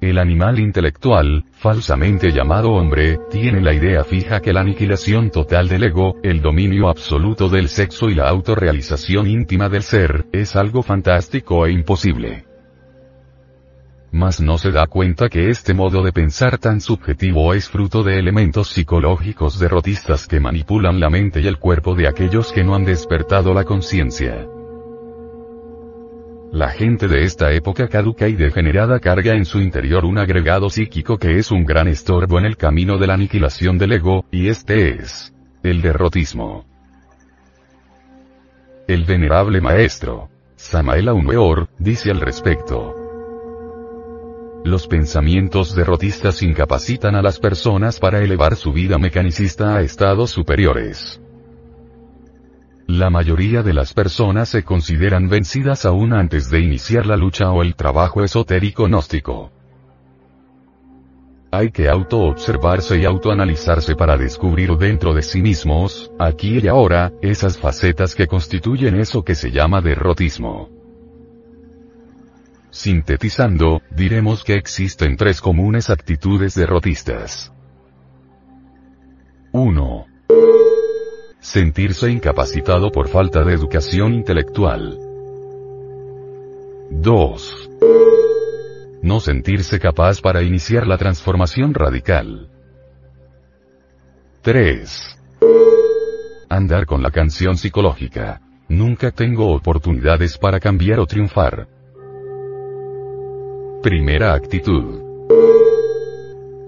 El animal intelectual, falsamente llamado hombre, tiene la idea fija que la aniquilación total del ego, el dominio absoluto del sexo y la autorrealización íntima del ser, es algo fantástico e imposible. Mas no se da cuenta que este modo de pensar tan subjetivo es fruto de elementos psicológicos derrotistas que manipulan la mente y el cuerpo de aquellos que no han despertado la conciencia. La gente de esta época caduca y degenerada carga en su interior un agregado psíquico que es un gran estorbo en el camino de la aniquilación del ego, y este es el derrotismo. El venerable maestro, Samael Aumeor, dice al respecto. Los pensamientos derrotistas incapacitan a las personas para elevar su vida mecanicista a estados superiores. La mayoría de las personas se consideran vencidas aún antes de iniciar la lucha o el trabajo esotérico gnóstico. Hay que auto-observarse y autoanalizarse para descubrir dentro de sí mismos, aquí y ahora, esas facetas que constituyen eso que se llama derrotismo. Sintetizando, diremos que existen tres comunes actitudes derrotistas. 1. Sentirse incapacitado por falta de educación intelectual. 2. No sentirse capaz para iniciar la transformación radical. 3. Andar con la canción psicológica. Nunca tengo oportunidades para cambiar o triunfar. Primera actitud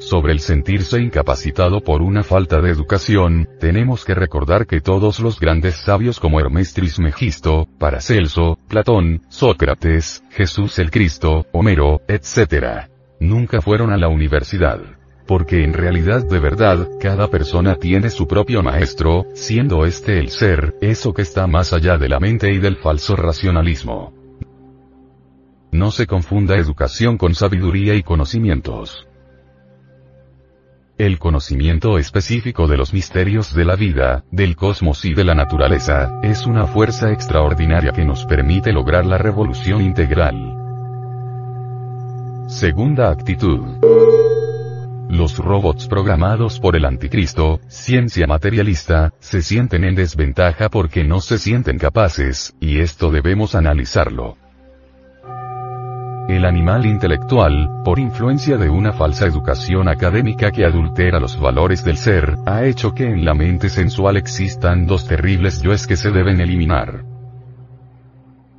sobre el sentirse incapacitado por una falta de educación, tenemos que recordar que todos los grandes sabios como Hermes Trismegisto, Paracelso, Platón, Sócrates, Jesús el Cristo, Homero, etc. Nunca fueron a la universidad. Porque en realidad de verdad, cada persona tiene su propio maestro, siendo este el ser, eso que está más allá de la mente y del falso racionalismo. No se confunda educación con sabiduría y conocimientos. El conocimiento específico de los misterios de la vida, del cosmos y de la naturaleza, es una fuerza extraordinaria que nos permite lograr la revolución integral. Segunda actitud. Los robots programados por el anticristo, ciencia materialista, se sienten en desventaja porque no se sienten capaces, y esto debemos analizarlo. El animal intelectual, por influencia de una falsa educación académica que adultera los valores del ser, ha hecho que en la mente sensual existan dos terribles yoes que se deben eliminar.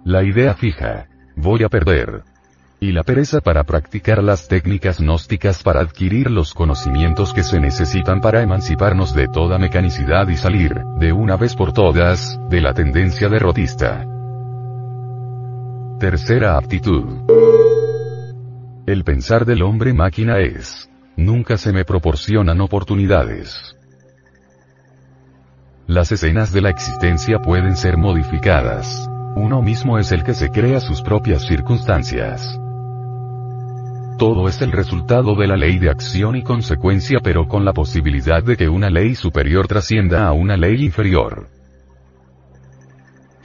La idea fija. Voy a perder. Y la pereza para practicar las técnicas gnósticas para adquirir los conocimientos que se necesitan para emanciparnos de toda mecanicidad y salir, de una vez por todas, de la tendencia derrotista. Tercera aptitud. El pensar del hombre máquina es. Nunca se me proporcionan oportunidades. Las escenas de la existencia pueden ser modificadas. Uno mismo es el que se crea sus propias circunstancias. Todo es el resultado de la ley de acción y consecuencia pero con la posibilidad de que una ley superior trascienda a una ley inferior.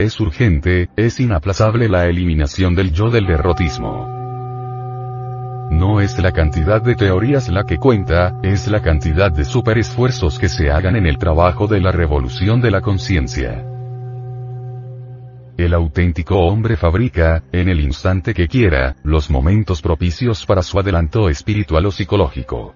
Es urgente, es inaplazable la eliminación del yo del derrotismo. No es la cantidad de teorías la que cuenta, es la cantidad de superesfuerzos que se hagan en el trabajo de la revolución de la conciencia. El auténtico hombre fabrica, en el instante que quiera, los momentos propicios para su adelanto espiritual o psicológico.